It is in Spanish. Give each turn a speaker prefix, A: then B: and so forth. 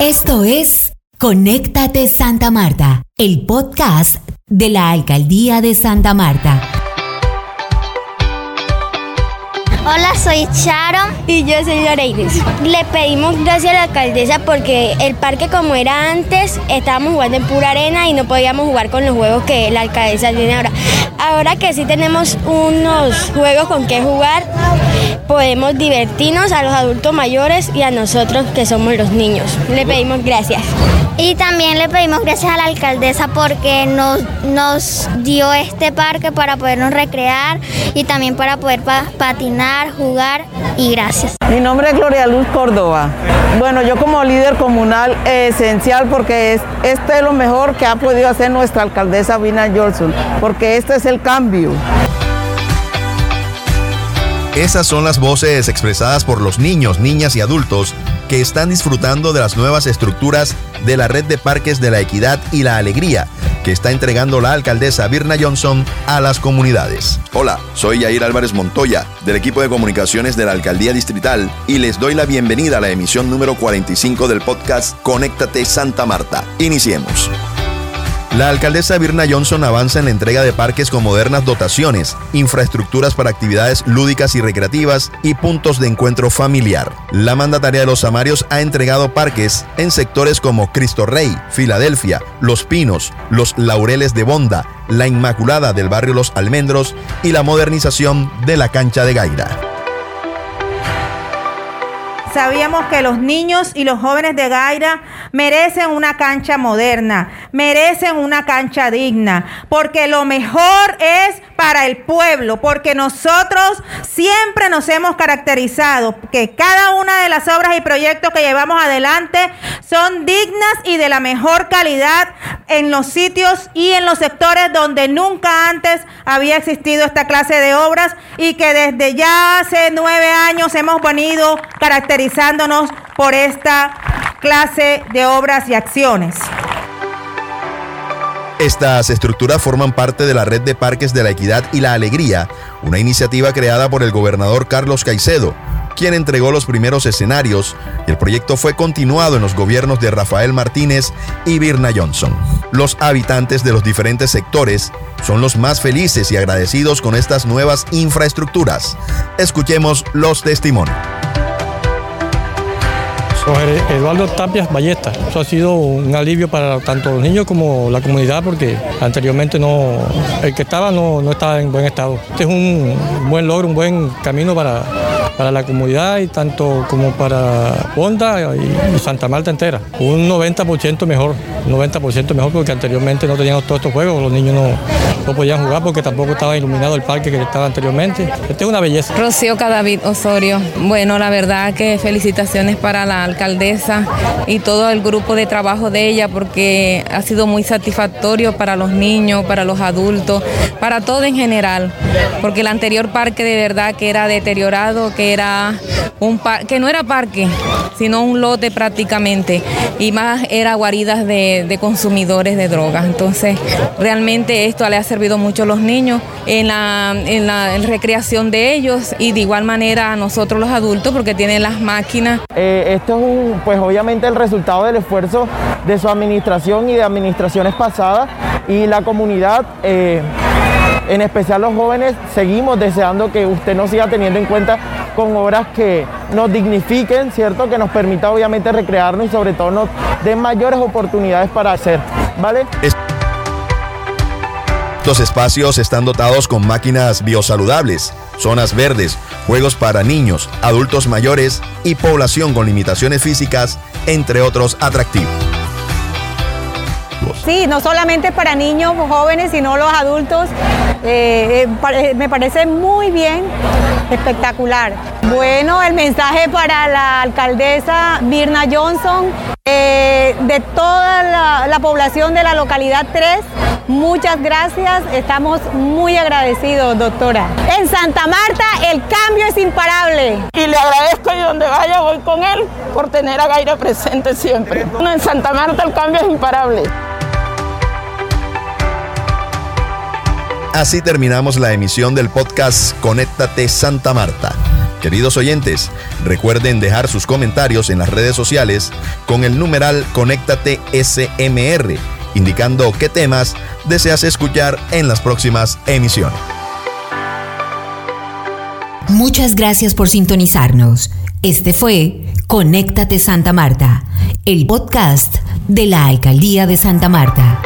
A: Esto es Conéctate Santa Marta, el podcast de la Alcaldía de Santa Marta.
B: Hola, soy Sharon.
C: Y yo soy Loreides.
B: Le pedimos gracias a la alcaldesa porque el parque como era antes, estábamos jugando en pura arena y no podíamos jugar con los juegos que la alcaldesa tiene ahora. Ahora que sí tenemos unos juegos con que jugar, podemos divertirnos a los adultos mayores y a nosotros que somos los niños. Le pedimos gracias.
C: Y también le pedimos gracias a la alcaldesa porque nos, nos dio este parque para podernos recrear y también para poder patinar, jugar y gracias.
D: Mi nombre es Gloria Luz Córdoba. Bueno, yo como líder comunal esencial porque es, este es lo mejor que ha podido hacer nuestra alcaldesa Vina Johnson, porque este es el cambio.
E: Esas son las voces expresadas por los niños, niñas y adultos que están disfrutando de las nuevas estructuras de la red de parques de la equidad y la alegría que está entregando la alcaldesa Birna Johnson a las comunidades. Hola, soy Yair Álvarez Montoya, del equipo de comunicaciones de la Alcaldía Distrital, y les doy la bienvenida a la emisión número 45 del podcast Conéctate Santa Marta. Iniciemos. La alcaldesa Birna Johnson avanza en la entrega de parques con modernas dotaciones, infraestructuras para actividades lúdicas y recreativas y puntos de encuentro familiar. La mandataria de los Amarios ha entregado parques en sectores como Cristo Rey, Filadelfia, Los Pinos, Los Laureles de Bonda, La Inmaculada del barrio Los Almendros y la modernización de la cancha de Gaira.
F: Sabíamos que los niños y los jóvenes de Gaira merecen una cancha moderna, merecen una cancha digna, porque lo mejor es para el pueblo, porque nosotros siempre nos hemos caracterizado que cada una de las obras y proyectos que llevamos adelante son dignas y de la mejor calidad en los sitios y en los sectores donde nunca antes había existido esta clase de obras y que desde ya hace nueve años hemos venido caracterizándonos por esta clase de obras y acciones.
E: Estas estructuras forman parte de la Red de Parques de la Equidad y la Alegría, una iniciativa creada por el gobernador Carlos Caicedo, quien entregó los primeros escenarios y el proyecto fue continuado en los gobiernos de Rafael Martínez y Birna Johnson. Los habitantes de los diferentes sectores son los más felices y agradecidos con estas nuevas infraestructuras. Escuchemos los testimonios.
G: Eduardo Tapias Ballesta. Eso ha sido un alivio para tanto los niños como la comunidad porque anteriormente no, el que estaba no, no estaba en buen estado. Este es un buen logro, un buen camino para, para la comunidad y tanto como para Honda y Santa Marta entera. Un 90% mejor, 90% mejor porque anteriormente no teníamos todos estos juegos, los niños no, no podían jugar porque tampoco estaba iluminado el parque que estaba anteriormente. Este es una belleza.
H: Rocío Cadavid Osorio. Bueno, la verdad que felicitaciones para la alcaldesa y todo el grupo de trabajo de ella porque ha sido muy satisfactorio para los niños, para los adultos, para todo en general, porque el anterior parque de verdad que era deteriorado, que era un que no era parque, sino un lote prácticamente, y más era guaridas de, consumidores de drogas. Entonces, realmente esto le ha servido mucho a los niños en la, en la recreación de ellos y de igual manera a nosotros los adultos porque tienen las máquinas.
D: Eh, esto es pues obviamente el resultado del esfuerzo de su administración y de administraciones pasadas y la comunidad. Eh, en especial los jóvenes, seguimos deseando que usted nos siga teniendo en cuenta con obras que nos dignifiquen, ¿cierto? Que nos permita obviamente recrearnos y sobre todo nos den mayores oportunidades para hacer, ¿vale?
E: Los espacios están dotados con máquinas biosaludables, zonas verdes, juegos para niños, adultos mayores y población con limitaciones físicas, entre otros atractivos.
F: Sí, no solamente para niños, jóvenes, sino los adultos. Eh, eh, eh, me parece muy bien, espectacular. Bueno, el mensaje para la alcaldesa Birna Johnson, de toda la, la, población de la localidad 3, muchas gracias, estamos muy agradecidos, doctora. En Santa Marta el cambio es imparable.
D: Y le agradezco y donde vaya voy con él por tener a Gaira presente siempre. En Santa Marta el cambio es imparable.
E: Así terminamos la emisión del podcast Conéctate Santa Marta. Queridos oyentes, recuerden dejar sus comentarios en las redes sociales con el numeral Conéctate SMR, indicando qué temas deseas escuchar en las próximas emisiones.
A: Muchas gracias por sintonizarnos. Este fue Conéctate Santa Marta, el podcast de la Alcaldía de Santa Marta.